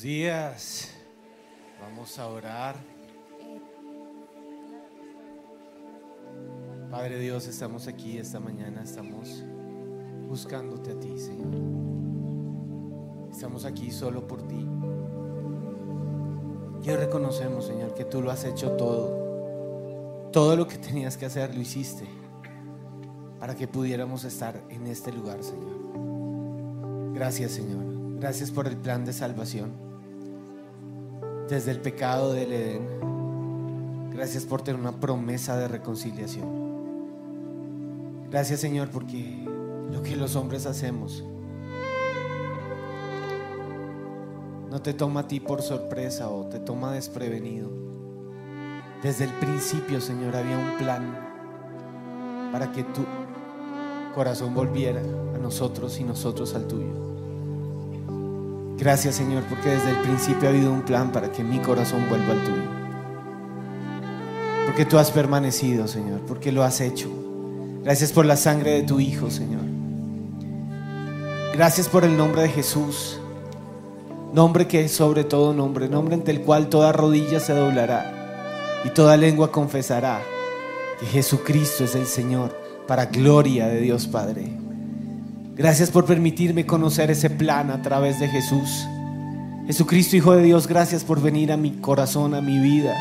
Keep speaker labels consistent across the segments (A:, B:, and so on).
A: Días. Vamos a orar. Padre Dios, estamos aquí esta mañana, estamos buscándote a ti, Señor. Estamos aquí solo por ti. Y reconocemos, Señor, que tú lo has hecho todo. Todo lo que tenías que hacer lo hiciste para que pudiéramos estar en este lugar, Señor. Gracias, Señor. Gracias por el plan de salvación. Desde el pecado del Edén. Gracias por tener una promesa de reconciliación. Gracias, Señor, porque lo que los hombres hacemos no te toma a ti por sorpresa o te toma desprevenido. Desde el principio, Señor, había un plan para que tu corazón volviera a nosotros y nosotros al tuyo. Gracias Señor porque desde el principio ha habido un plan para que mi corazón vuelva al tuyo. Porque tú has permanecido Señor, porque lo has hecho. Gracias por la sangre de tu Hijo Señor. Gracias por el nombre de Jesús. Nombre que es sobre todo nombre, nombre ante el cual toda rodilla se doblará y toda lengua confesará que Jesucristo es el Señor para gloria de Dios Padre. Gracias por permitirme conocer ese plan a través de Jesús. Jesucristo, Hijo de Dios, gracias por venir a mi corazón, a mi vida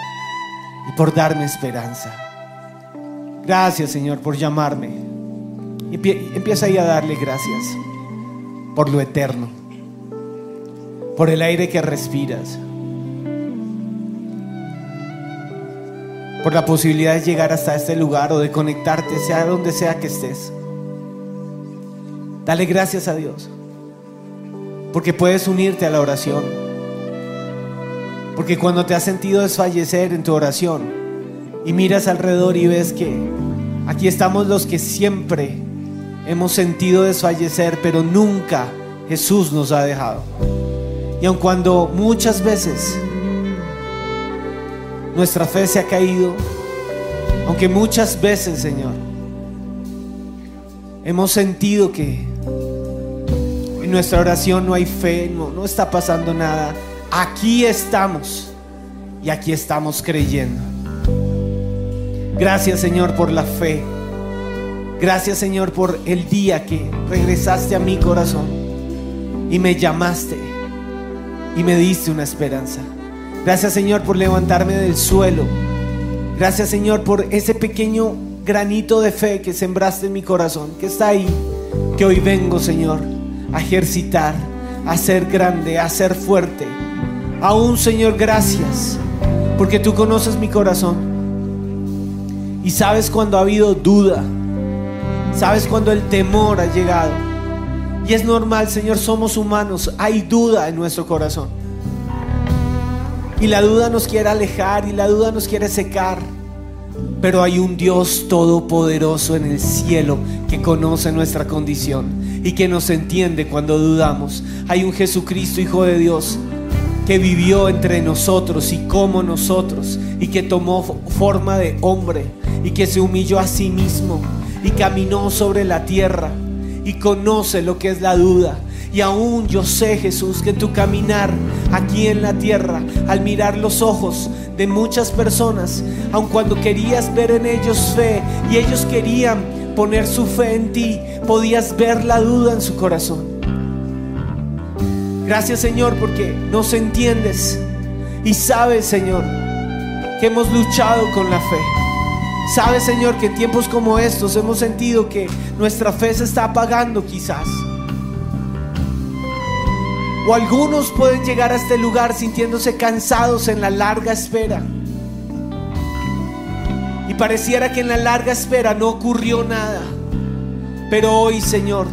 A: y por darme esperanza. Gracias, Señor, por llamarme. Empieza ahí a darle gracias por lo eterno, por el aire que respiras, por la posibilidad de llegar hasta este lugar o de conectarte, sea donde sea que estés. Dale gracias a Dios. Porque puedes unirte a la oración. Porque cuando te has sentido desfallecer en tu oración y miras alrededor y ves que aquí estamos los que siempre hemos sentido desfallecer, pero nunca Jesús nos ha dejado. Y aun cuando muchas veces nuestra fe se ha caído, aunque muchas veces, Señor, hemos sentido que nuestra oración no hay fe, no, no está pasando nada, aquí estamos y aquí estamos creyendo. Gracias, Señor, por la fe. Gracias, Señor, por el día que regresaste a mi corazón y me llamaste y me diste una esperanza. Gracias Señor por levantarme del suelo. Gracias Señor por ese pequeño granito de fe que sembraste en mi corazón, que está ahí, que hoy vengo Señor a ejercitar, a ser grande, a ser fuerte. Aún Señor, gracias, porque tú conoces mi corazón y sabes cuando ha habido duda, sabes cuando el temor ha llegado. Y es normal, Señor, somos humanos, hay duda en nuestro corazón. Y la duda nos quiere alejar y la duda nos quiere secar. Pero hay un Dios todopoderoso en el cielo que conoce nuestra condición y que nos entiende cuando dudamos. Hay un Jesucristo, Hijo de Dios, que vivió entre nosotros y como nosotros y que tomó forma de hombre y que se humilló a sí mismo y caminó sobre la tierra y conoce lo que es la duda. Y aún yo sé, Jesús, que tu caminar aquí en la tierra, al mirar los ojos de muchas personas, aun cuando querías ver en ellos fe y ellos querían poner su fe en ti, podías ver la duda en su corazón. Gracias, Señor, porque nos entiendes y sabes, Señor, que hemos luchado con la fe. Sabes, Señor, que en tiempos como estos hemos sentido que nuestra fe se está apagando quizás. O algunos pueden llegar a este lugar sintiéndose cansados en la larga espera. Pareciera que en la larga espera no ocurrió nada. Pero hoy, Señor,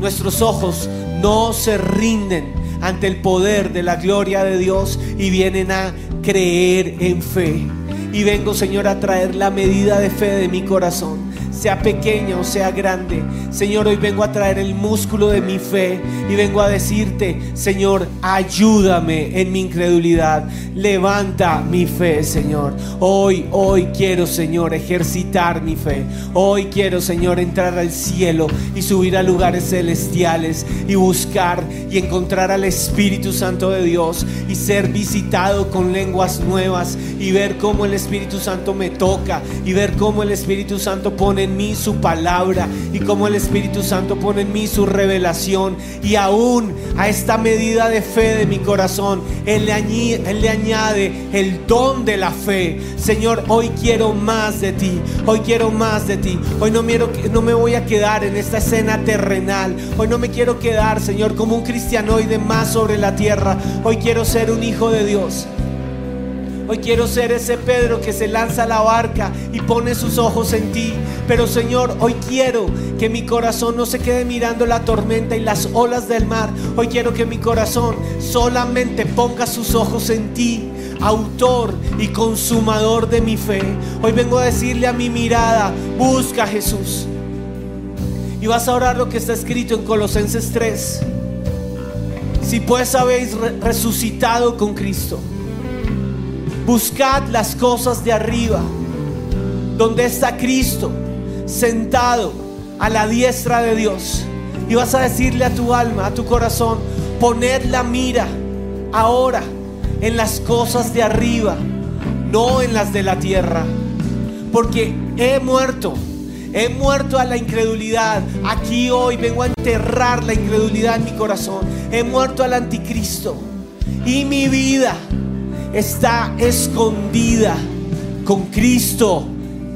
A: nuestros ojos no se rinden ante el poder de la gloria de Dios y vienen a creer en fe. Y vengo, Señor, a traer la medida de fe de mi corazón sea pequeña o sea grande. Señor, hoy vengo a traer el músculo de mi fe y vengo a decirte, Señor, ayúdame en mi incredulidad. Levanta mi fe, Señor. Hoy, hoy quiero, Señor, ejercitar mi fe. Hoy quiero, Señor, entrar al cielo y subir a lugares celestiales y buscar y encontrar al Espíritu Santo de Dios y ser visitado con lenguas nuevas y ver cómo el Espíritu Santo me toca y ver cómo el Espíritu Santo pone en mí su palabra y cómo el Espíritu Santo pone en mí su revelación y aún a esta medida de fe de mi corazón Él le, añade, él le añade el don de la fe. Señor hoy quiero más de ti hoy quiero más de ti. Hoy no, quiero, no me voy a quedar en esta escena terrenal. Hoy no me quiero quedar Señor como un cristianoide más sobre la tierra. Hoy quiero ser un hijo de Dios. Hoy quiero ser ese Pedro que se lanza a la barca y pone sus ojos en ti. Pero Señor, hoy quiero que mi corazón no se quede mirando la tormenta y las olas del mar. Hoy quiero que mi corazón solamente ponga sus ojos en ti autor y consumador de mi fe. Hoy vengo a decirle a mi mirada, busca a Jesús. Y vas a orar lo que está escrito en Colosenses 3. Si pues habéis resucitado con Cristo Buscad las cosas de arriba, donde está Cristo sentado a la diestra de Dios. Y vas a decirle a tu alma, a tu corazón, poned la mira ahora en las cosas de arriba, no en las de la tierra. Porque he muerto, he muerto a la incredulidad. Aquí hoy vengo a enterrar la incredulidad en mi corazón. He muerto al anticristo. Y mi vida está escondida con Cristo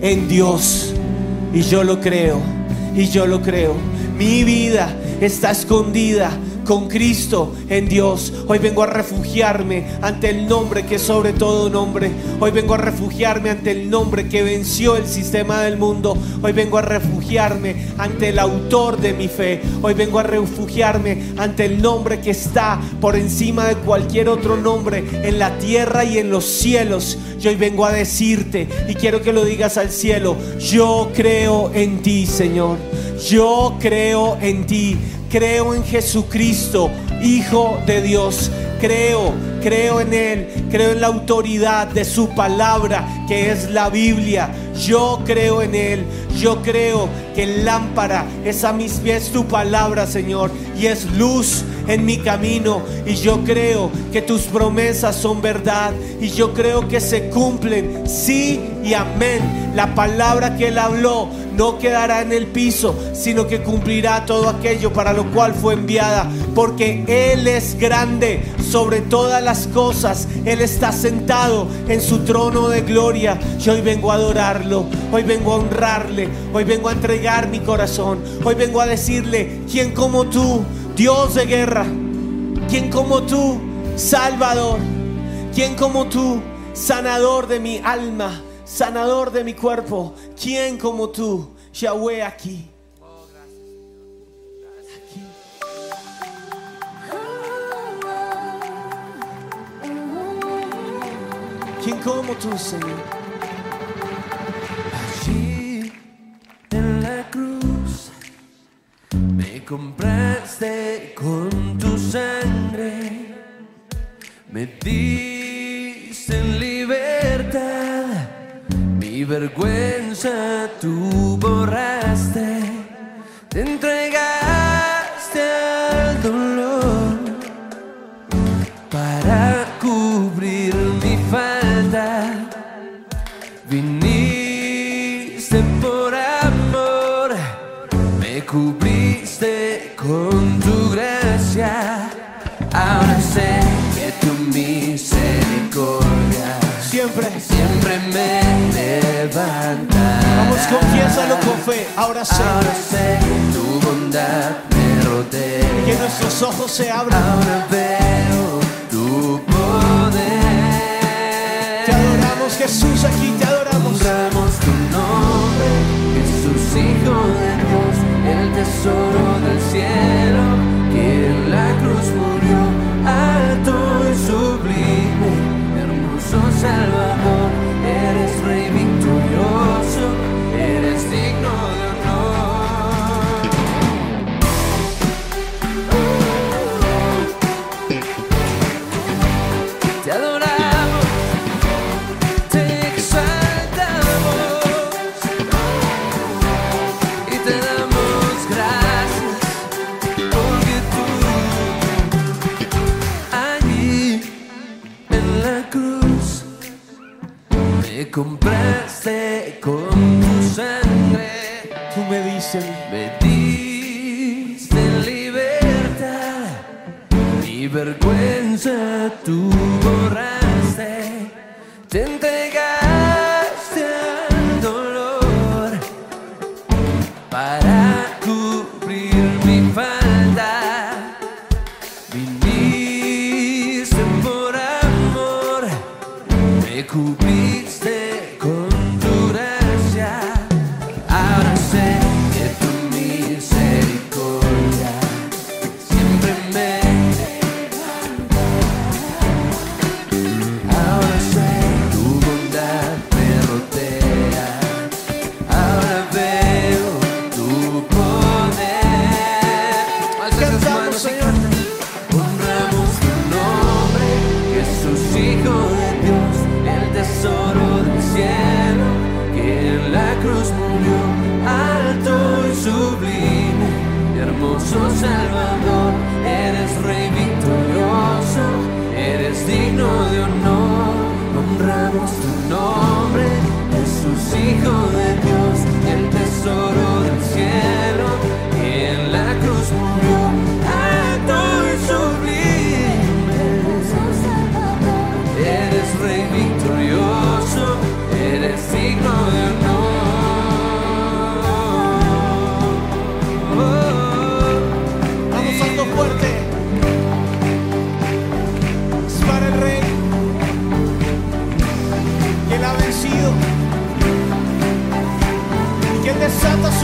A: en Dios. Y yo lo creo, y yo lo creo. Mi vida está escondida con Cristo en Dios. Hoy vengo a refugiarme ante el nombre que es sobre todo nombre. Hoy vengo a refugiarme ante el nombre que venció el sistema del mundo. Hoy vengo a refugiarme ante el autor de mi fe. Hoy vengo a refugiarme ante el nombre que está por encima de cualquier otro nombre en la tierra y en los cielos. Yo hoy vengo a decirte y quiero que lo digas al cielo. Yo creo en ti, Señor. Yo creo en ti. Creo en Jesucristo, Hijo de Dios. Creo, creo en Él, creo en la autoridad de su palabra, que es la Biblia. Yo creo en Él, yo creo que lámpara es a mis pies tu palabra, Señor, y es luz en mi camino. Y yo creo que tus promesas son verdad, y yo creo que se cumplen, sí y amén. La palabra que Él habló no quedará en el piso, sino que cumplirá todo aquello para lo cual fue enviada, porque Él es grande sobre todas las cosas. Él está sentado en su trono de gloria. Yo hoy vengo a adorarlo, hoy vengo a honrarle, hoy vengo a entregar mi corazón, hoy vengo a decirle, ¿quién como tú, Dios de guerra? ¿Quién como tú, Salvador? ¿Quién como tú, sanador de mi alma? Sanador de mi cuerpo. ¿Quién como tú, Yahweh, aquí? ¿Quién como tú, Señor?
B: Allí en la cruz me compraste con tu sangre, me diste libertad, mi vergüenza tú borraste, te entregaste al dolor para cubrir mi falta. Viniste por amor, me cubriste con tu gracia. Ahora sé que tu misericordia
A: Siempre.
B: siempre me levanta.
A: Vamos, confiésalo con fe. Ahora sé
B: Ahora sé que tu bondad me rodea.
A: que nuestros ojos se abran.
B: Ahora veo tu poder.
A: Te adoramos, Jesús, aquí te adoramos.
B: Honramos tu nombre, Jesús, Hijo de Dios, el tesoro del cielo, que en la cruz murió, alto y sublime, hermoso Salvador,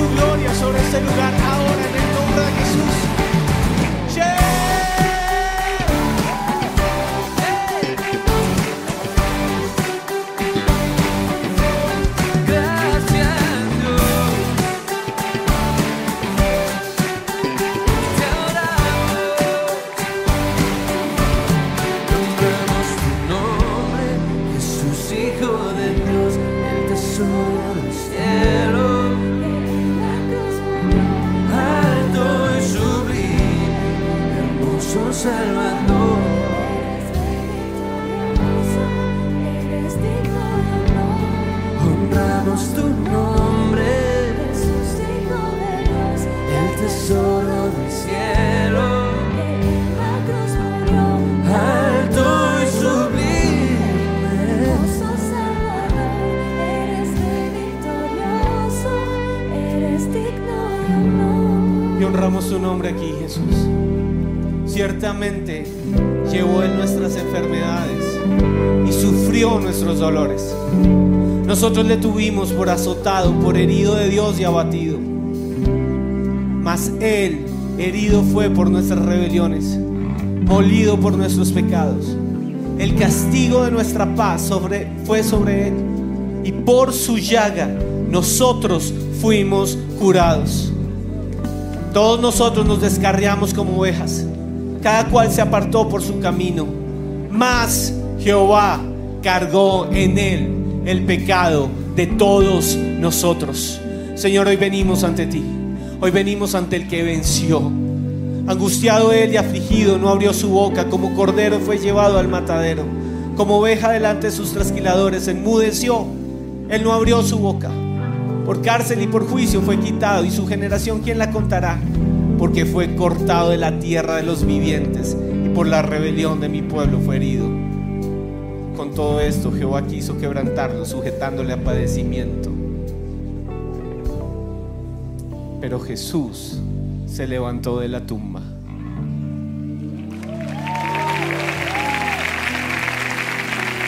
A: su gloria sobre este lugar. Nosotros le tuvimos por azotado, por herido de Dios y abatido. Mas Él herido fue por nuestras rebeliones, molido por nuestros pecados. El castigo de nuestra paz fue sobre Él. Y por su llaga nosotros fuimos curados. Todos nosotros nos descarriamos como ovejas, cada cual se apartó por su camino, mas Jehová cargó en él el pecado de todos nosotros. Señor, hoy venimos ante ti, hoy venimos ante el que venció. Angustiado él y afligido, no abrió su boca, como cordero fue llevado al matadero, como oveja delante de sus trasquiladores, enmudeció, él no abrió su boca. Por cárcel y por juicio fue quitado, y su generación, ¿quién la contará? Porque fue cortado de la tierra de los vivientes, y por la rebelión de mi pueblo fue herido. Con todo esto, Jehová quiso quebrantarlo, sujetándole a padecimiento. Pero Jesús se levantó de la tumba.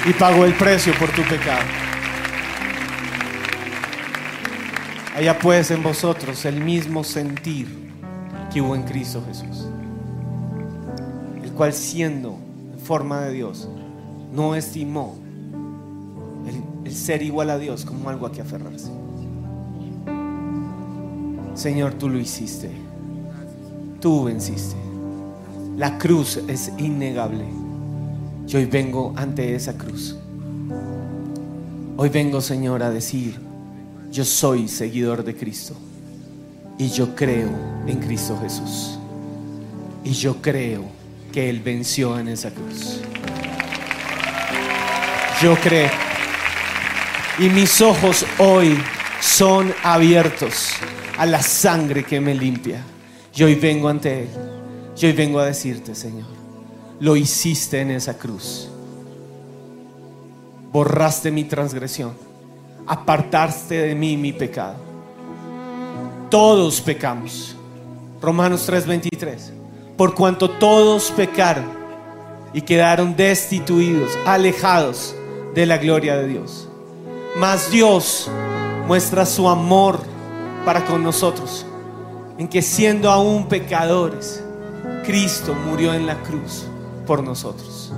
A: Y pagó el precio por tu pecado. Haya pues en vosotros el mismo sentir que hubo en Cristo Jesús, el cual siendo en forma de Dios, no estimó el, ser igual a Dios como algo a que aferrarse. Señor, tú lo hiciste, tú venciste. La cruz es innegable. Y hoy vengo ante esa cruz. Hoy vengo, Señor, a decir, yo soy seguidor de Cristo y yo creo en Cristo Jesús. Y yo creo que Él venció en esa cruz. Yo creo. Y mis ojos hoy son abiertos a la sangre que me limpia. Y hoy vengo ante Él. Y hoy vengo a decirte, Señor, lo hiciste en esa cruz. Borraste mi transgresión apartaste de mí mi pecado. Todos pecamos. Romanos 3:23. Por cuanto todos pecaron y quedaron destituidos, alejados de la gloria de Dios. Mas Dios muestra su amor para con nosotros, en que siendo aún pecadores, Cristo murió en la cruz por nosotros.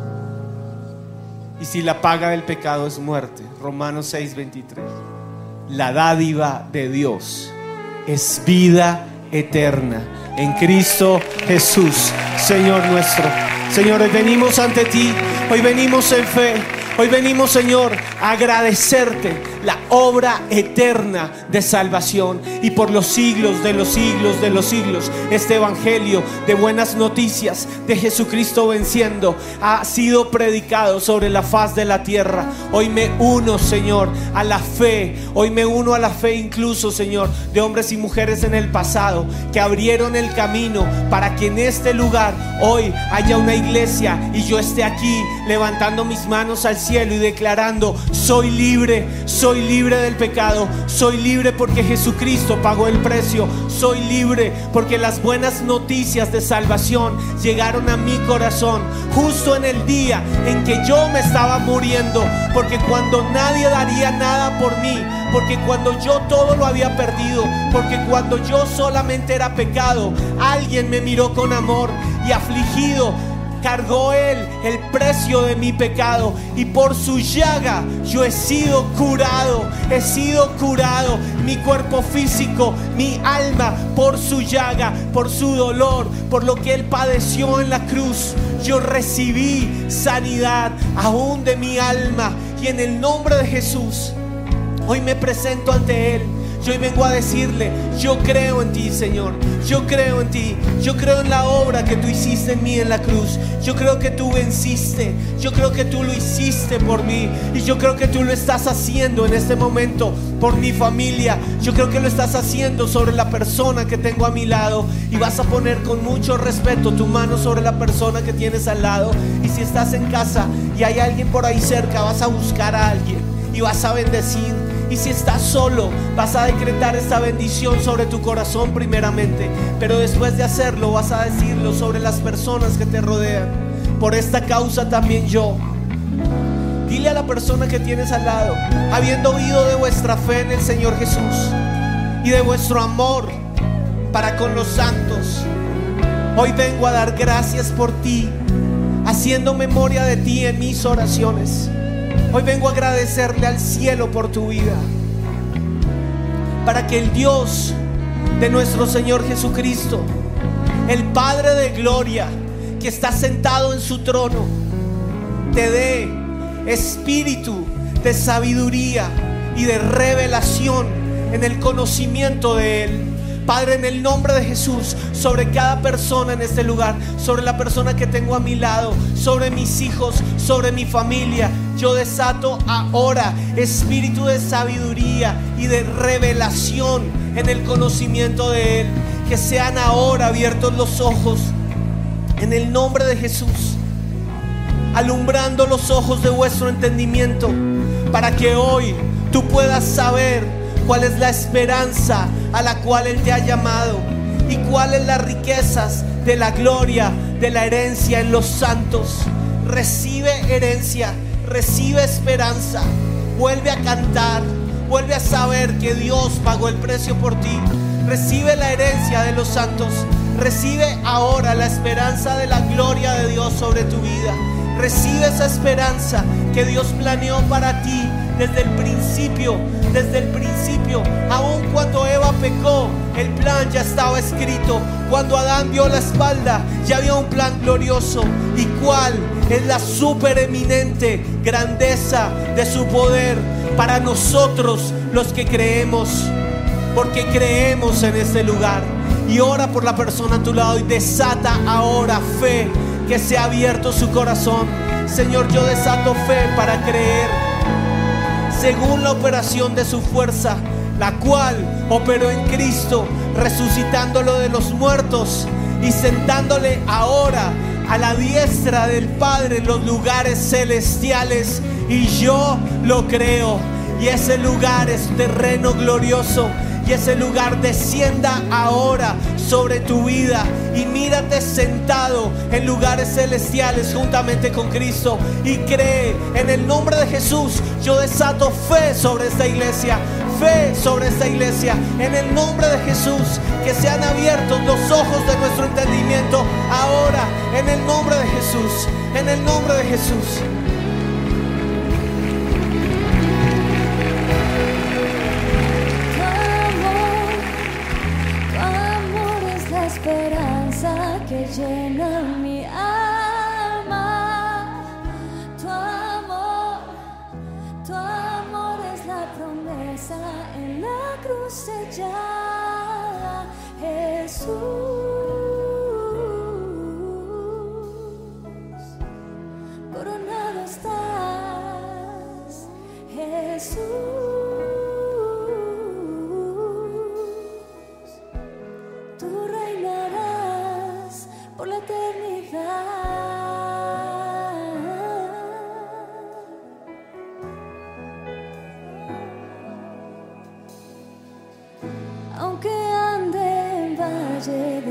A: Y si la paga del pecado es muerte, Romanos 6:23, la dádiva de Dios es vida eterna en Cristo Jesús, Señor nuestro. Señor, hoy venimos ante ti, hoy venimos en fe, hoy venimos, Señor, a agradecerte la obra eterna de salvación y por los siglos de los siglos de los siglos este evangelio de buenas noticias de Jesucristo venciendo ha sido predicado sobre la faz de la tierra. Hoy me uno, Señor, a la fe. Hoy me uno a la fe incluso, Señor, de hombres y mujeres en el pasado que abrieron el camino para que en este lugar hoy haya una iglesia y yo esté aquí levantando mis manos al cielo y declarando, soy libre, soy libre del pecado, soy libre porque Jesucristo pagó el precio, soy libre porque las buenas noticias de salvación llegaron a mi corazón justo en el día en que yo me estaba muriendo, porque cuando nadie daría nada por mí, porque cuando yo todo lo había perdido, porque cuando yo solamente era pecado, alguien me miró con amor y afligido cargó Él el precio de mi pecado y por su llaga yo he sido curado, he sido curado, mi cuerpo físico, mi alma, por su llaga, por su dolor, por lo que Él padeció en la cruz. Yo recibí sanidad aún de mi alma y en el nombre de Jesús. Hoy me presento ante Él. Yo hoy vengo a decirle, yo creo en ti, Señor. Yo creo en ti. Yo creo en la obra que tú hiciste en mí en la cruz. Yo creo que tú venciste. Yo creo que tú lo hiciste por mí. Y yo creo que tú lo estás haciendo en este momento por mi familia. Yo creo que lo estás haciendo sobre la persona que tengo a mi lado. Y vas a poner con mucho respeto tu mano sobre la persona que tienes al lado. Y si estás en casa y hay alguien por ahí cerca, vas a buscar a alguien y vas a bendecir. Y si estás solo, vas a decretar esta bendición sobre tu corazón primeramente. Pero después de hacerlo, vas a decirlo sobre las personas que te rodean. Por esta causa también yo. Dile a la persona que tienes al lado, habiendo oído de vuestra fe en el Señor Jesús y de vuestro amor para con los santos, hoy vengo a dar gracias por ti, haciendo memoria de ti en mis oraciones. Hoy vengo a agradecerle al cielo por tu vida. Para que el Dios de nuestro Señor Jesucristo, el Padre de Gloria, que está sentado en su trono, te dé espíritu de sabiduría y de revelación en el conocimiento de Él. Padre, en el nombre de Jesús, sobre cada persona en este lugar, sobre la persona que tengo a mi lado, sobre mis hijos, sobre mi familia, yo desato ahora espíritu de sabiduría y de revelación en el conocimiento de Él. Que sean ahora abiertos los ojos en el nombre de Jesús, alumbrando los ojos de vuestro entendimiento, para que hoy tú puedas saber cuál es la esperanza a la cual Él te ha llamado y cuáles las riquezas de la gloria, de la herencia en los santos. Recibe herencia, recibe esperanza, vuelve a cantar, vuelve a saber que Dios pagó el precio por ti. Recibe la herencia de los santos, recibe ahora la esperanza de la gloria de Dios sobre tu vida. Recibe esa esperanza que Dios planeó para ti desde el principio, desde el principio, aun cuando Eva pecó, el plan ya estaba escrito. Cuando Adán dio la espalda, ya había un plan glorioso. ¿Y cuál es la supereminente grandeza de su poder para nosotros los que creemos? Porque creemos en este lugar. Y ora por la persona a tu lado y desata ahora fe, que se ha abierto su corazón. Señor, yo desato fe para creer según la operación de su fuerza, la cual operó en Cristo, resucitándolo de los muertos y sentándole ahora a la diestra del Padre en los lugares celestiales. Y yo lo creo. Y ese lugar es terreno glorioso. Y ese lugar descienda ahora sobre tu vida y mírate sentado en lugares celestiales juntamente con Cristo y cree en el nombre de Jesús. Yo desato fe sobre esta iglesia, fe sobre esta iglesia. En el nombre de Jesús, que sean abiertos los ojos de nuestro entendimiento ahora, en el nombre de Jesús, en el nombre de Jesús.
C: Cruz sellada.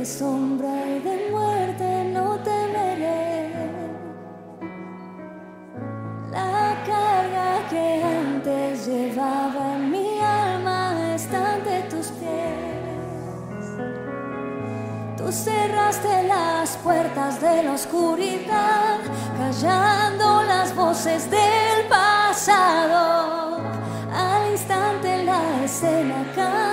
C: De sombra y de muerte, no temeré. La carga que antes llevaba mi alma está ante tus pies. Tú cerraste las puertas de la oscuridad, callando las voces del pasado. Al instante la escena cambió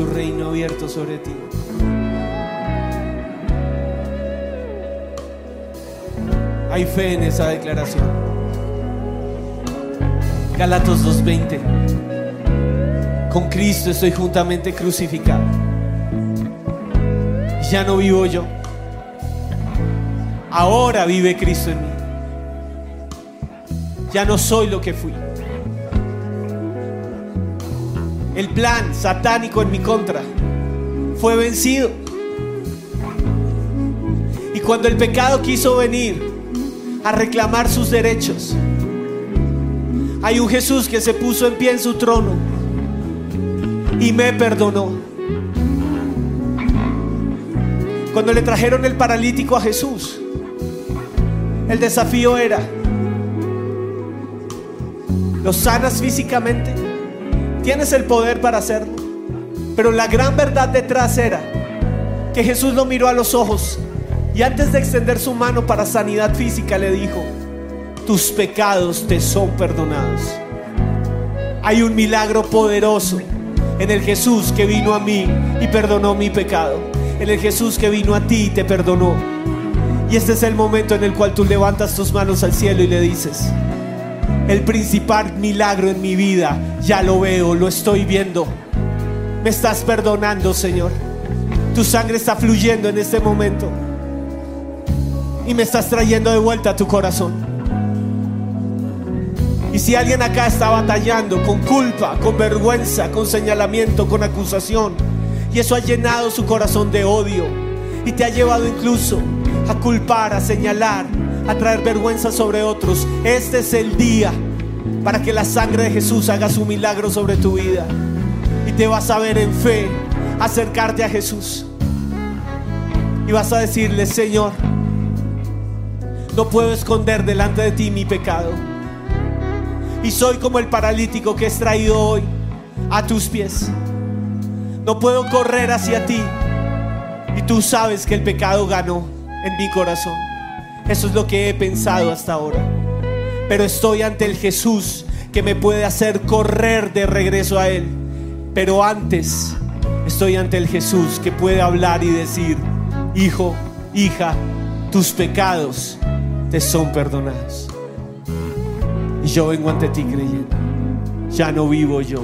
A: su reino abierto sobre ti. Hay fe en esa declaración. Galatos 2.20. Con Cristo estoy juntamente crucificado. Ya no vivo yo. Ahora vive Cristo en mí. Ya no soy lo que fui. El plan satánico en mi contra fue vencido. Y cuando el pecado quiso venir a reclamar sus derechos, hay un Jesús que se puso en pie en su trono y me perdonó. Cuando le trajeron el paralítico a Jesús, el desafío era, ¿lo sanas físicamente? Tienes el poder para hacerlo. Pero la gran verdad detrás era que Jesús lo miró a los ojos y antes de extender su mano para sanidad física le dijo, tus pecados te son perdonados. Hay un milagro poderoso en el Jesús que vino a mí y perdonó mi pecado. En el Jesús que vino a ti y te perdonó. Y este es el momento en el cual tú levantas tus manos al cielo y le dices, el principal milagro en mi vida, ya lo veo, lo estoy viendo. Me estás perdonando, Señor. Tu sangre está fluyendo en este momento. Y me estás trayendo de vuelta a tu corazón. Y si alguien acá está batallando con culpa, con vergüenza, con señalamiento, con acusación, y eso ha llenado su corazón de odio, y te ha llevado incluso a culpar, a señalar, a traer vergüenza sobre otros, este es el día para que la sangre de Jesús haga su milagro sobre tu vida. Y te vas a ver en fe, acercarte a Jesús. Y vas a decirle, Señor, no puedo esconder delante de ti mi pecado. Y soy como el paralítico que es traído hoy a tus pies. No puedo correr hacia ti. Y tú sabes que el pecado ganó en mi corazón. Eso es lo que he pensado hasta ahora. Pero estoy ante el Jesús que me puede hacer correr de regreso a Él. Pero antes estoy ante el Jesús que puede hablar y decir, hijo, hija, tus pecados te son perdonados. Y yo vengo ante ti creyendo. Ya no vivo yo,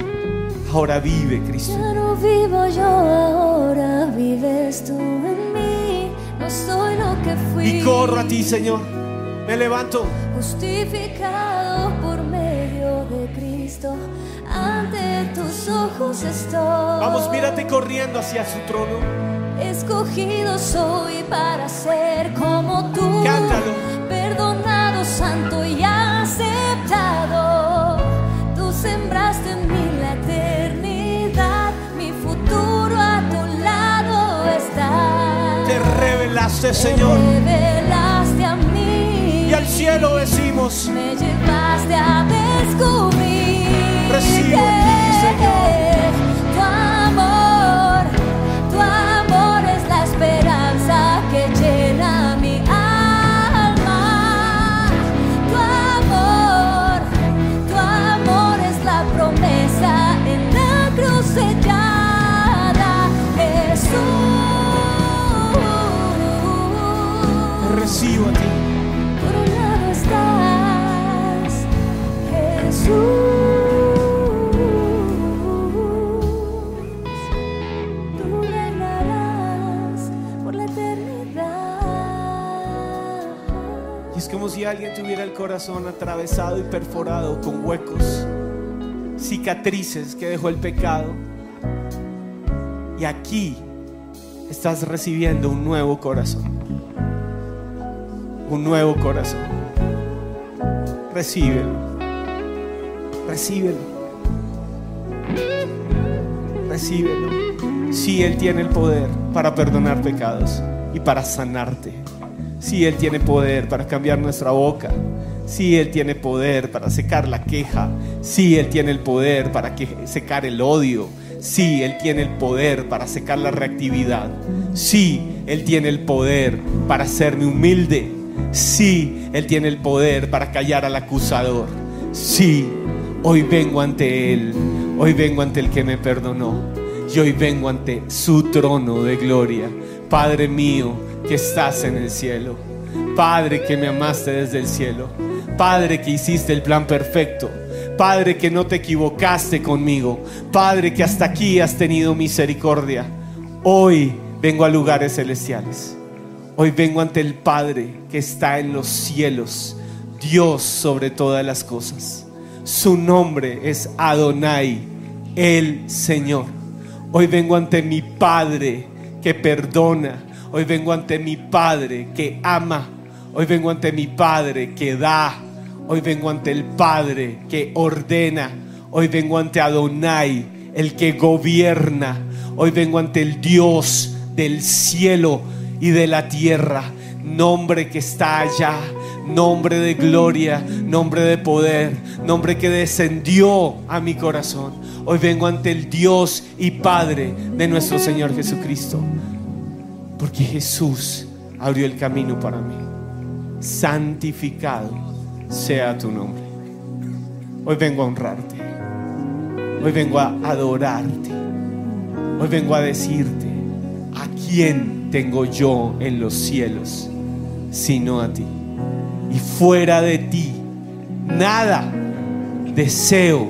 A: ahora vive Cristo.
C: Ya no vivo yo ahora, vives tú en mí. No soy lo que fui.
A: Y corro a ti, Señor. Me levanto.
C: Justificado por medio de Cristo, ante tus ojos estoy.
A: Vamos, mírate corriendo hacia su trono.
C: Escogido soy para ser como tú.
A: Cántalo.
C: Perdonado, santo y aceptado.
A: Revelaste, Señor.
C: Revelaste a mí.
A: Y al cielo decimos,
C: Me llevaste a descubrir
A: Recibo en ti, Señor. A ti.
C: Por un lado estás, Jesús. Tú reinarás por la eternidad.
A: Y es como si alguien tuviera el corazón atravesado y perforado con huecos, cicatrices que dejó el pecado. Y aquí estás recibiendo un nuevo corazón. Un nuevo corazón. Recíbelo. Recíbelo. Recíbelo. Si Él tiene el poder para perdonar pecados y para sanarte. Si Él tiene poder para cambiar nuestra boca. Si Él tiene poder para secar la queja. Si Él tiene el poder para que- secar el odio. Si Él tiene el poder para secar la reactividad. Si Él tiene el poder para hacerme humilde. Sí, Él tiene el poder para callar al acusador. Sí, hoy vengo ante Él. Hoy vengo ante el que me perdonó. Y hoy vengo ante su trono de gloria. Padre mío que estás en el cielo. Padre que me amaste desde el cielo. Padre que hiciste el plan perfecto. Padre que no te equivocaste conmigo. Padre que hasta aquí has tenido misericordia. Hoy vengo a lugares celestiales. Hoy vengo ante el Padre que está en los cielos, Dios sobre todas las cosas. Su nombre es Adonai, el Señor. Hoy vengo ante mi Padre que perdona. Hoy vengo ante mi Padre que ama. Hoy vengo ante mi Padre que da. Hoy vengo ante el Padre que ordena. Hoy vengo ante Adonai, el que gobierna. Hoy vengo ante el Dios del cielo y de la tierra. Nombre que está allá. Nombre de gloria, nombre de poder, nombre que descendió a mi corazón. Hoy vengo ante el Dios y Padre de nuestro Señor Jesucristo. Porque Jesús abrió el camino para mí. Santificado sea tu nombre. Hoy vengo a honrarte. Hoy vengo a adorarte. Hoy vengo a decirte a quién tengo yo en los cielos, sino a ti. Y fuera de ti, nada deseo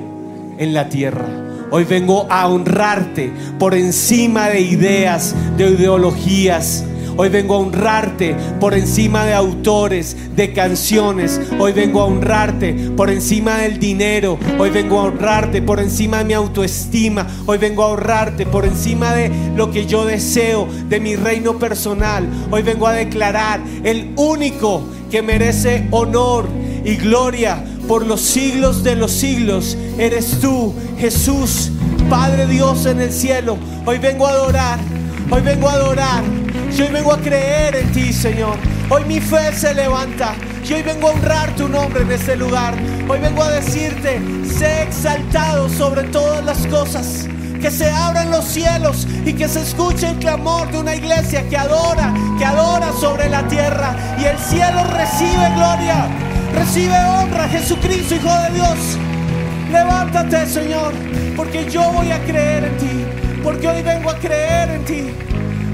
A: en la tierra. Hoy vengo a honrarte por encima de ideas, de ideologías. Hoy vengo a honrarte por encima de autores, de canciones. Hoy vengo a honrarte por encima del dinero. Hoy vengo a honrarte por encima de mi autoestima. Hoy vengo a honrarte por encima de lo que yo deseo, de mi reino personal. Hoy vengo a declarar el único que merece honor y gloria por los siglos de los siglos. Eres tú, Jesús, Padre Dios en el cielo. Hoy vengo a adorar, hoy vengo a adorar. Y hoy vengo a creer en ti, Señor. Hoy mi fe se levanta. Hoy vengo a honrar tu nombre en este lugar. Hoy vengo a decirte, sé exaltado sobre todas las cosas. Que se abran los cielos y que se escuche el clamor de una iglesia que adora, que adora sobre la tierra. Y el cielo recibe gloria, recibe honra. Jesucristo, Hijo de Dios. Levántate, Señor, porque yo voy a creer en ti. Porque hoy vengo a creer en ti.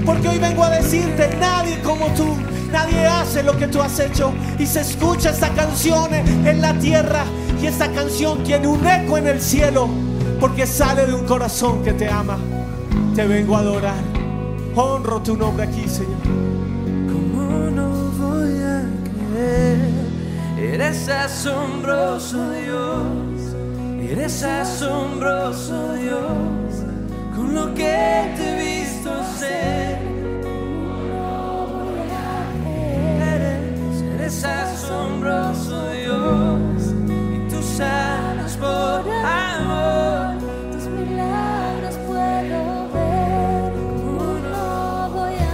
A: Porque hoy vengo a decirte, nadie como tú, nadie hace lo que tú has hecho. Y se escucha esta canción en la tierra. Y esta canción tiene un eco en el cielo. Porque sale de un corazón que te ama. Te vengo a adorar. Honro tu nombre aquí, Señor.
B: ¿Cómo no voy a creer Eres asombroso Dios, eres asombroso Dios, lo que te he visto ser. Eres, eres asombroso Dios, y tú sanas por amor.
C: Tus milagros puedo ver, ¿cómo no voy a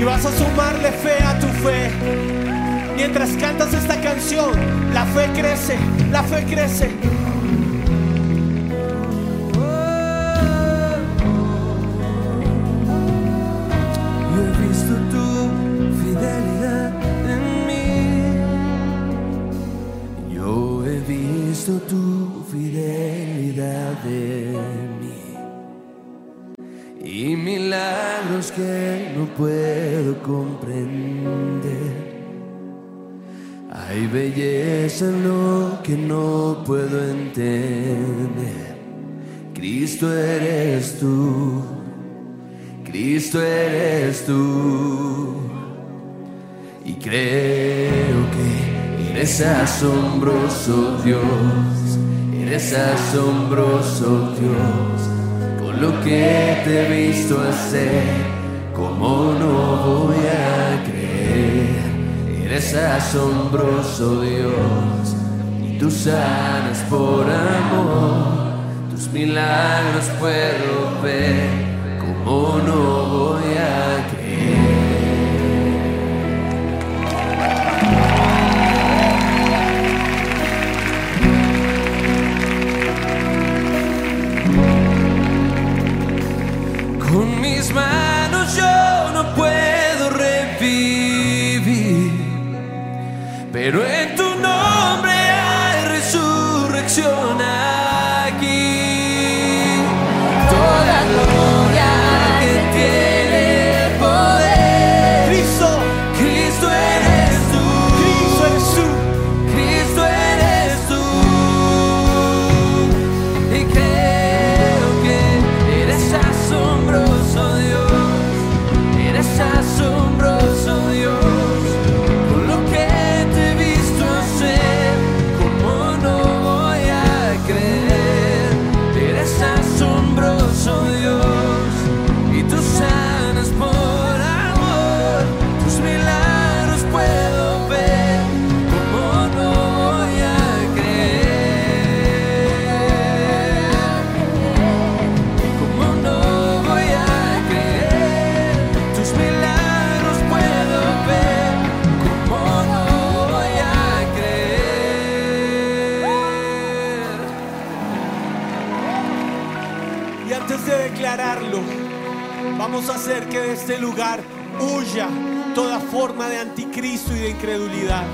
A: Y vas a sumarle fe a tu fe. Mientras cantas esta canción, la fe crece, la fe crece.
B: Yo he visto tu fidelidad en mí. Yo he visto tu fidelidad en mí. Y milagros que no puedo comprender. Hay belleza en lo que no puedo entender. Cristo eres tú. Cristo eres tú. Y creo que eres asombroso Dios, eres asombroso Dios, con lo que te he visto hacer, como no voy a creer, eres asombroso Dios, y tú sanas por amor, tus milagros puedo ver, como no voy a creer. Con mis manos yo pero en tu nombre Y
A: antes de declararlo, vamos a hacer que de este lugar huya toda forma de anticristo y de incredulidad.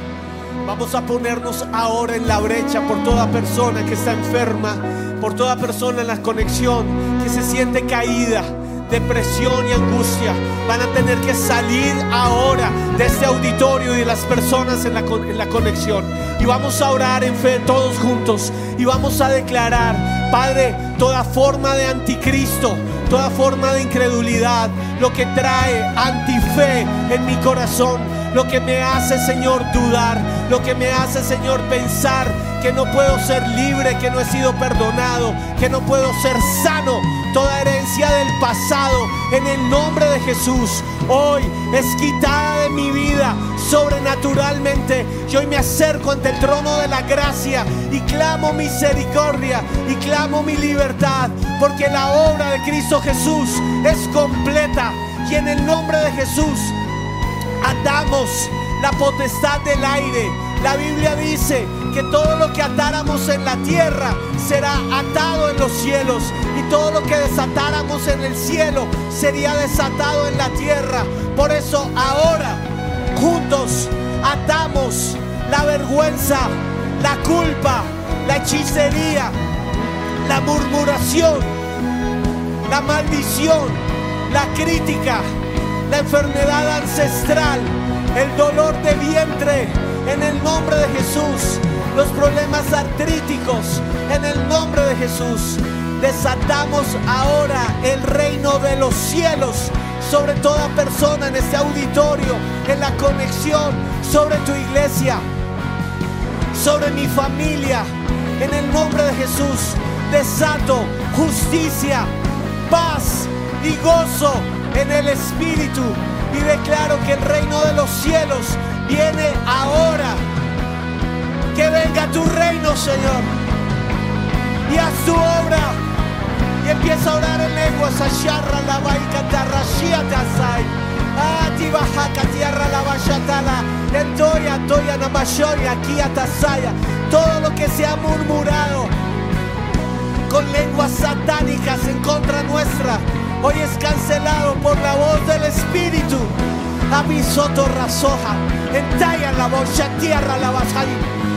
A: Vamos a ponernos ahora en la brecha por toda persona que está enferma, por toda persona en la conexión que se siente caída, depresión y angustia. Van a tener que salir ahora de este auditorio y de las personas en la, en la conexión. Y vamos a orar en fe todos juntos y vamos a declarar, Padre, toda forma de anticristo, toda forma de incredulidad, lo que trae antife en mi corazón, lo que me hace, Señor, dudar, lo que me hace, Señor, pensar que no puedo ser libre, que no he sido perdonado, que no puedo ser sano. Toda herencia del pasado, en el nombre de Jesús, hoy es quitada de mi vida sobrenaturalmente. Y hoy me acerco ante el trono de la gracia y clamo misericordia y clamo mi libertad, porque la obra de Cristo Jesús es completa. Y en el nombre de Jesús atamos la potestad del aire. La Biblia dice que todo lo que atáramos en la tierra será atado en los cielos y todo lo que desatáramos en el cielo sería desatado en la tierra. Por eso ahora juntos atamos la vergüenza, la culpa, la hechicería, la murmuración, la maldición, la crítica, la enfermedad ancestral, el dolor de vientre, en el nombre de Jesús, los problemas artríticos, en el nombre de Jesús. Desatamos ahora el reino de los cielos sobre toda persona en este auditorio, en la conexión, sobre tu iglesia, sobre mi familia. En el nombre de Jesús, desato justicia, paz y gozo en el Espíritu. Y declaro que el reino de los cielos viene ahora. Que venga tu reino, Señor. Y haz tu obra. Y empieza a orar en lenguas. Asharra la baica tarrashiatasai. Ati bajaka tierra la bayatala. Entoya, toya namashoya, aquí atasaya. Todo lo que se ha murmurado con lenguas satánicas en contra nuestra, hoy es cancelado por la voz del Espíritu. Abisoto rasoja, entalla la ya tierra la basai.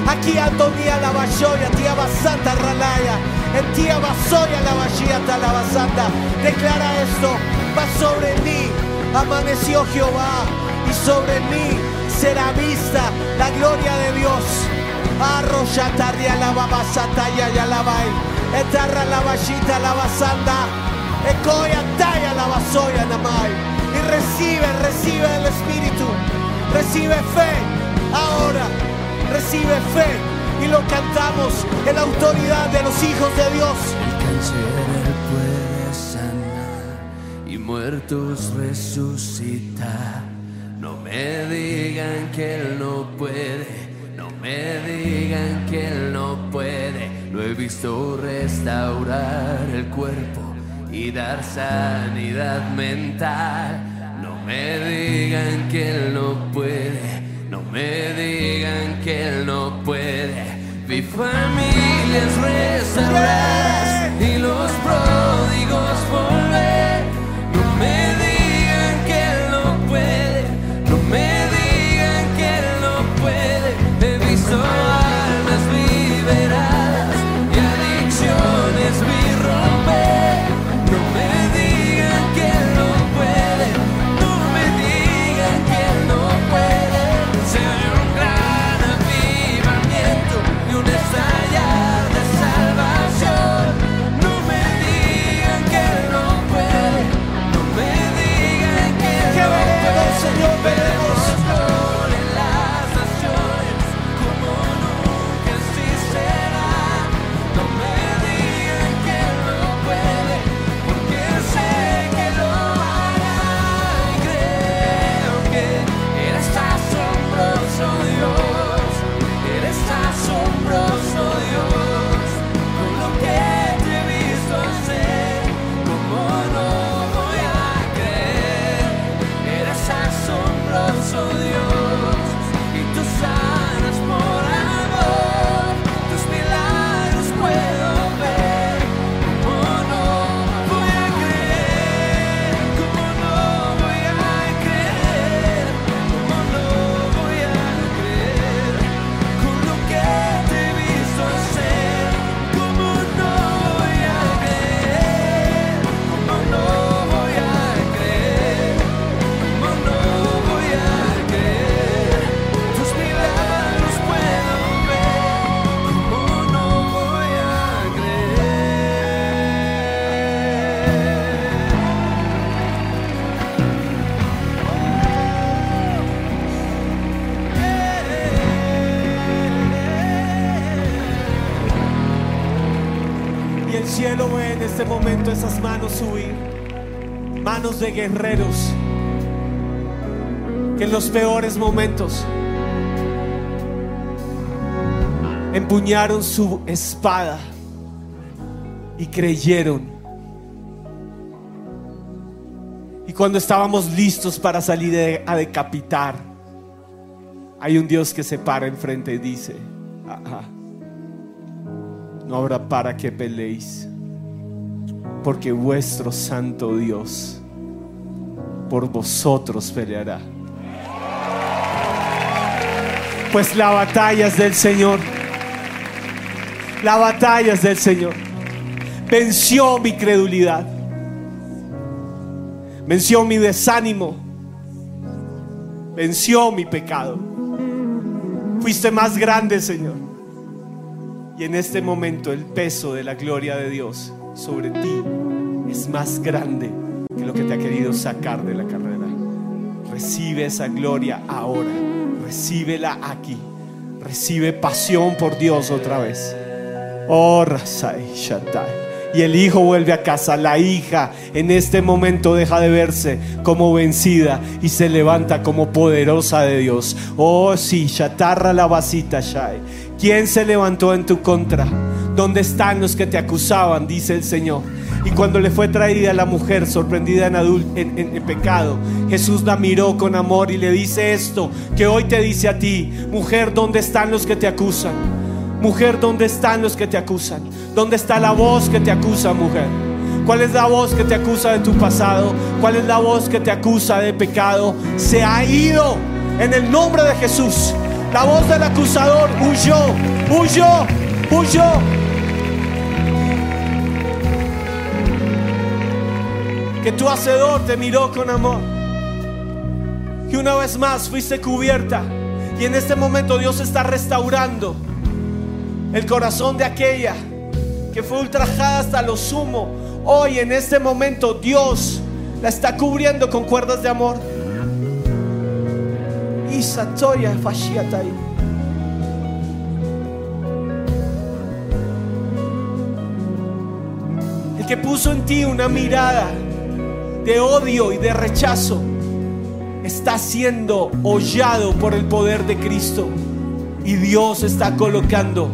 A: Aquí Antonía la bayoya, tía basanta ralaya, en tía basoya la bashiata la basanta. Declara esto, va sobre mí, amaneció Jehová, y sobre mí será vista la gloria de Dios. Arroyataria la babasata ya ya la bai. Etarra la bashita la basanda. Ecoya talla la basoya namai. Y recibe, recibe el Espíritu. Recibe fe. Ahora recibe fe. Y lo cantamos en la autoridad de los hijos de Dios.
B: El cáncer puede sanar y muertos resucitar. No me digan que Él no puede, no me digan que Él no puede. Lo he visto restaurar el cuerpo y dar sanidad mental. No me digan que Él no puede, no me digan que Él no puede. Vi familias restauradas y los pródigos volver. No me de
A: guerreros. Que en los peores momentos empuñaron su espada y creyeron. Y cuando estábamos listos para salir a decapitar, hay un Dios que se para enfrente y dice, "Ajá, no habrá para que peleéis, porque vuestro santo Dios por vosotros peleará. Pues la batalla es del Señor. La batalla es del Señor. Venció mi credulidad. Venció mi desánimo. Venció mi pecado. Fuiste más grande, Señor. Y en este momento el peso de la gloria de Dios sobre ti es más grande lo que te ha querido sacar de la carrera. Recibe esa gloria ahora. Recíbela aquí. Recibe pasión por Dios otra vez. Oh, Rasai Shaddai. Y el hijo vuelve a casa. La hija en este momento deja de verse como vencida y se levanta como poderosa de Dios. Oh, sí, Shatarra la vasita Shai. ¿Quién se levantó en tu contra? ¿Dónde están los que te acusaban? Dice el Señor. Y cuando le fue traída la mujer sorprendida en, en pecado, Jesús la miró con amor y le dice esto, que hoy te dice a ti, mujer, ¿dónde están los que te acusan? Mujer, ¿dónde están los que te acusan? ¿Dónde está la voz que te acusa, mujer? ¿Cuál es la voz que te acusa de tu pasado? ¿Cuál es la voz que te acusa de pecado? Se ha ido en el nombre de Jesús. La voz del acusador huyó, huyó, huyó. Que tu hacedor te miró con amor. Y una vez más fuiste cubierta. Y en este momento Dios está restaurando el corazón de aquella que fue ultrajada hasta lo sumo. Hoy en este momento Dios la está cubriendo con cuerdas de amor. Y Satoya Fashiatai. El que puso en ti una mirada de odio y de rechazo está siendo hollado por el poder de Cristo. Y Dios está colocando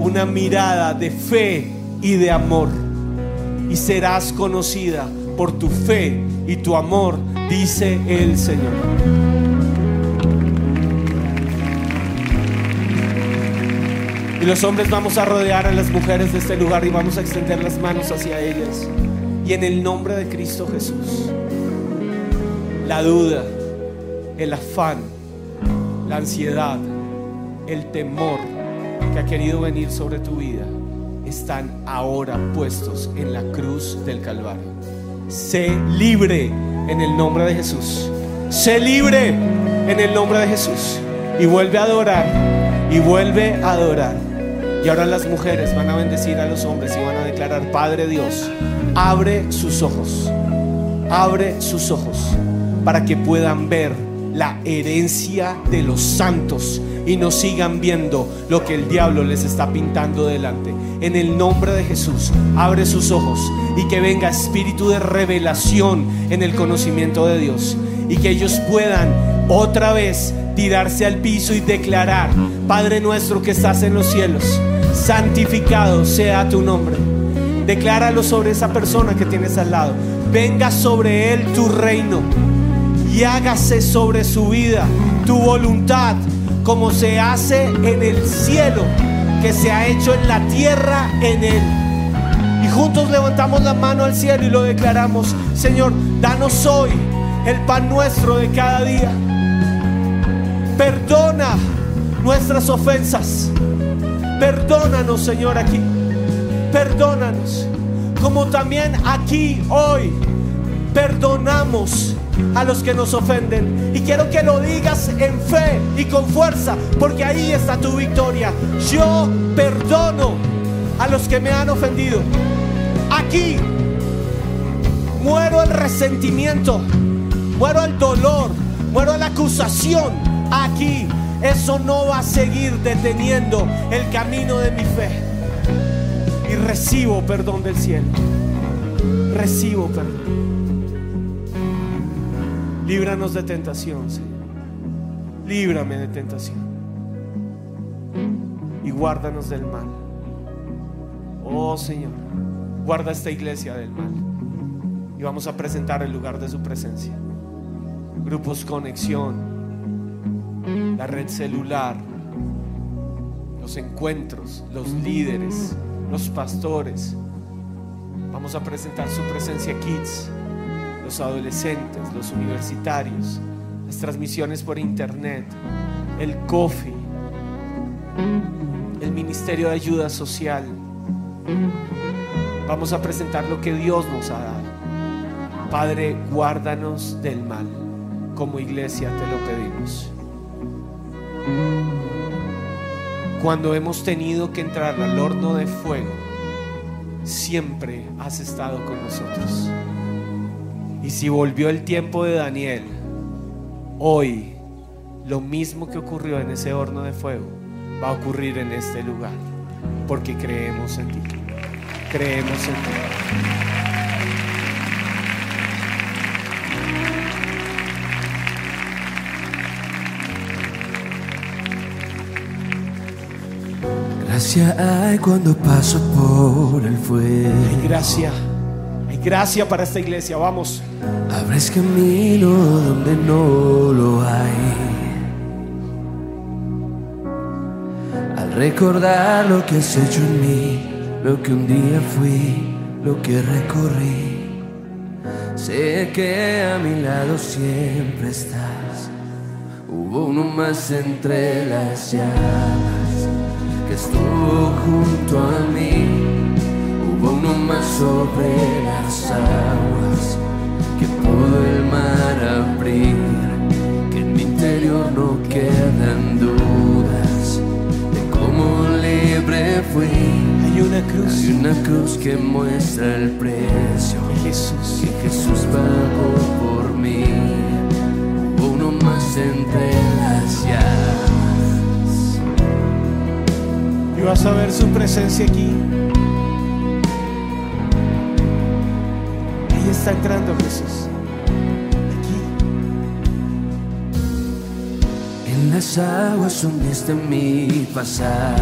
A: una mirada de fe y de amor. Y serás conocida por tu fe y tu amor, dice el Señor. Y los hombres vamos a rodear a las mujeres de este lugar y vamos a extender las manos hacia ellas. Y en el nombre de Cristo Jesús, la duda, el afán, la ansiedad, el temor que ha querido venir sobre tu vida están ahora puestos en la cruz del Calvario. Sé libre en el nombre de Jesús. Sé libre en el nombre de Jesús. Y vuelve a adorar. Y vuelve a adorar. Y ahora las mujeres van a bendecir a los hombres y van a declarar, Padre Dios, abre sus ojos. Abre sus ojos para que puedan ver la herencia de los santos y no sigan viendo lo que el diablo les está pintando delante. En el nombre de Jesús, abre sus ojos y que venga espíritu de revelación en el conocimiento de Dios y que ellos puedan otra vez tirarse al piso y declarar, Padre nuestro que estás en los cielos, santificado sea tu nombre. Decláralo sobre esa persona que tienes al lado. Venga sobre él tu reino y hágase sobre su vida tu voluntad como se hace en el cielo, que se ha hecho en la tierra en él. Y juntos levantamos la mano al cielo y lo declaramos, Señor, danos hoy el pan nuestro de cada día. Perdona nuestras ofensas. Perdónanos, Señor, aquí. Perdónanos. Como también aquí hoy perdonamos a los que nos ofenden. Y quiero que lo digas en fe y con fuerza, porque ahí está tu victoria. Yo perdono a los que me han ofendido. Aquí muero el resentimiento, muero el dolor, muero la acusación. Aquí eso no va a seguir deteniendo el camino de mi fe. Recibo perdón del cielo. Recibo perdón. Líbranos de tentación, Señor. Líbrame de tentación. Y guárdanos del mal. Oh Señor, guarda esta iglesia del mal. Y vamos a presentar el lugar de su presencia. Grupos Conexión, la red celular, los encuentros, los líderes, los pastores. Vamos a presentar su presencia Kids los adolescentes, los universitarios, las transmisiones por internet, el coffee, el Ministerio de Ayuda Social. Vamos a presentar lo que Dios nos ha dado. Padre, guárdanos del mal. Como iglesia te lo pedimos. Cuando hemos tenido que entrar al horno de fuego, siempre has estado con nosotros y si volvió el tiempo de Daniel, hoy lo mismo que ocurrió en ese horno de fuego va a ocurrir en este lugar. Porque creemos en ti. Creemos en ti.
B: Gracia hay cuando paso por el fuego.
A: Hay gracia. Hay gracia para esta iglesia. Vamos.
B: Abres camino donde no lo hay. Al recordar lo que has hecho en mí, lo que un día fui, lo que recorrí, sé que a mi lado siempre estás. Hubo uno más entre las llamas que estuvo junto a mí. Hubo uno más sobre las aguas que pudo el mar abrir. Que en mi interior no quedan dudas de cómo libre fui.
A: Hay una
B: Hay
A: cruz.
B: una cruz que muestra el precio
A: Jesús.
B: que Jesús pagó por mí. Hubo uno más entre las llamas.
A: Y vas a ver su presencia aquí. Ahí está entrando Jesús. Aquí.
B: En las aguas hundiste mi pasado.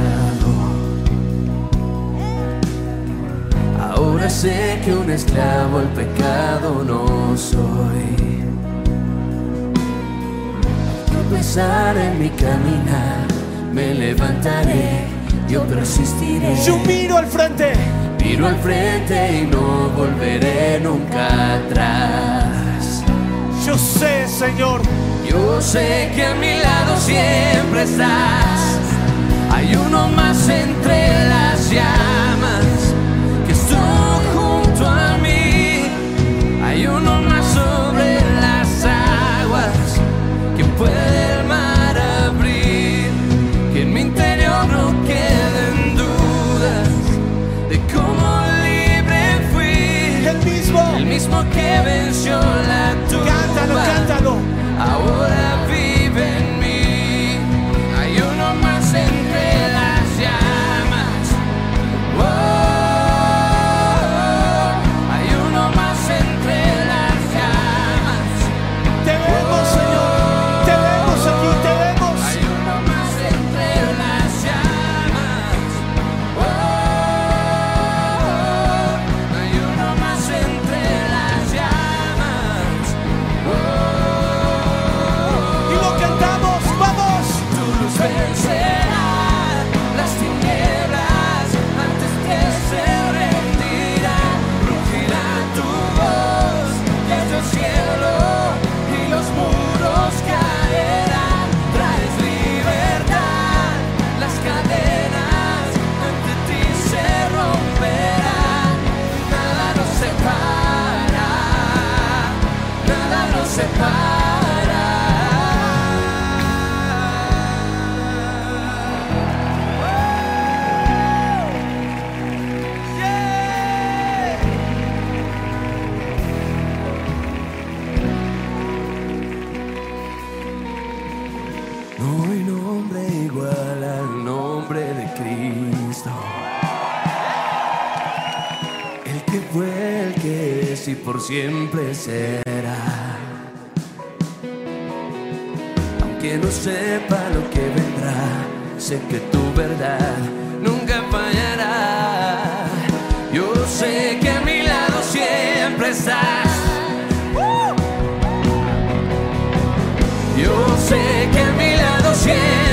B: Ahora sé que un esclavo al pecado no soy. Pesar en mi caminar, me levantaré, yo persistiré.
A: Yo miro al frente.
B: Miro al frente y no volveré nunca atrás.
A: Yo sé, Señor,
B: Yo sé que a mi lado siempre estás. Hay uno más entre las llamas que venció la tumba.
A: Cántalo, cántalo.
B: Ahora que fue, el que es y por siempre será. Aunque no sepa lo que vendrá, sé que tu verdad nunca fallará. Yo sé que a mi lado siempre estás. Yo sé que a mi lado siempre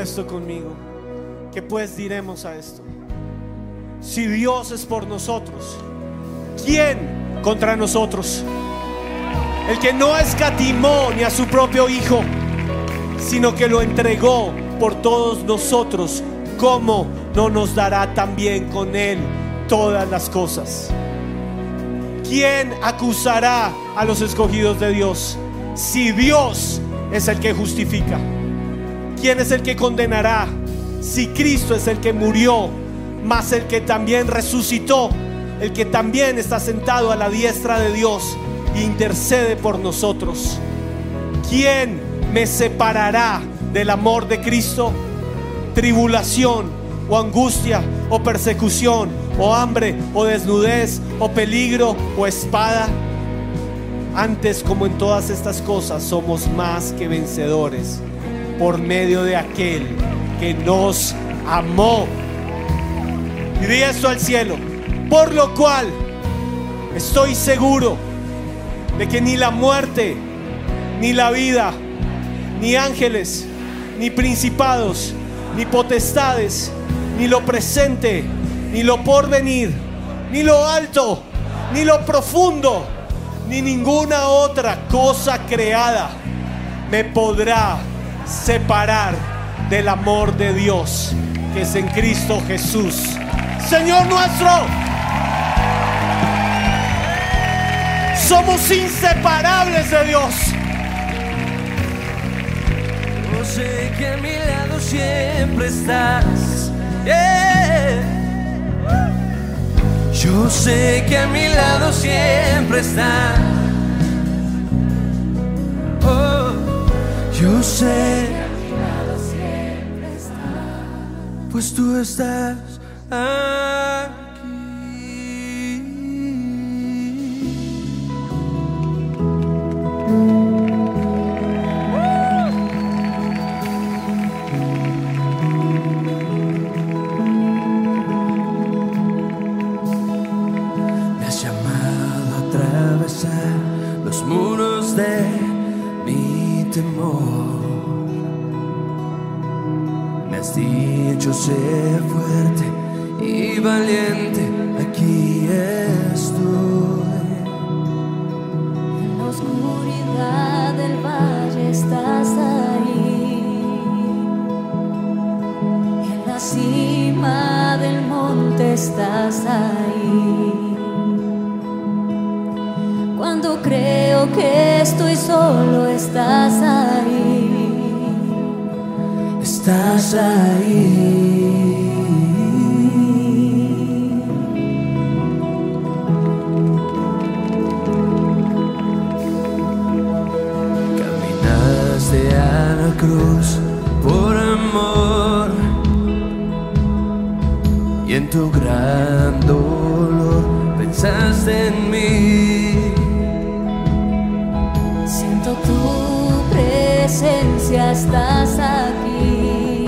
A: esto conmigo. ¿Qué pues diremos a esto? Si Dios es por nosotros, ¿quién contra nosotros? El que no escatimó ni a su propio Hijo, sino que lo entregó por todos nosotros, ¿cómo no nos dará también con Él todas las cosas? ¿Quién acusará a los escogidos de Dios? Si Dios es el que justifica. ¿Quién es el que condenará? Si Cristo es el que murió, más el que también resucitó, el que también está sentado a la diestra de Dios e intercede por nosotros. ¿Quién me separará del amor de Cristo? Tribulación o angustia o persecución o hambre o desnudez o peligro o espada. Antes como en todas estas cosas somos más que vencedores por medio de aquel que nos amó. Y di esto al cielo. Por lo cual estoy seguro de que ni la muerte, ni la vida, ni ángeles, ni principados, ni potestades, ni lo presente, ni lo porvenir, ni lo alto, ni lo profundo, ni ninguna otra cosa creada me podrá separar del amor de Dios que es en Cristo Jesús. Señor nuestro, somos inseparables de Dios.
B: Yo sé que a mi lado siempre estás. Yo sé que a mi lado siempre estás. Yo sé. Pues tú estás aquí. Me has llamado a atravesar temor. Me has dicho sé fuerte y valiente, aquí estoy.
C: En la oscuridad del valle estás ahí. En la cima del monte estás ahí. Estoy solo, estás ahí.
B: Estás ahí. Caminaste a la cruz por amor y en tu gran dolor pensaste en mí.
C: Presencia, estás aquí.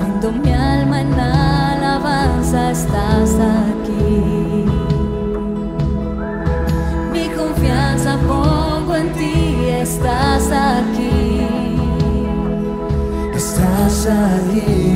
C: Rindo mi alma en alabanza, estás aquí. Mi confianza pongo en ti, estás aquí.
B: Estás ahí.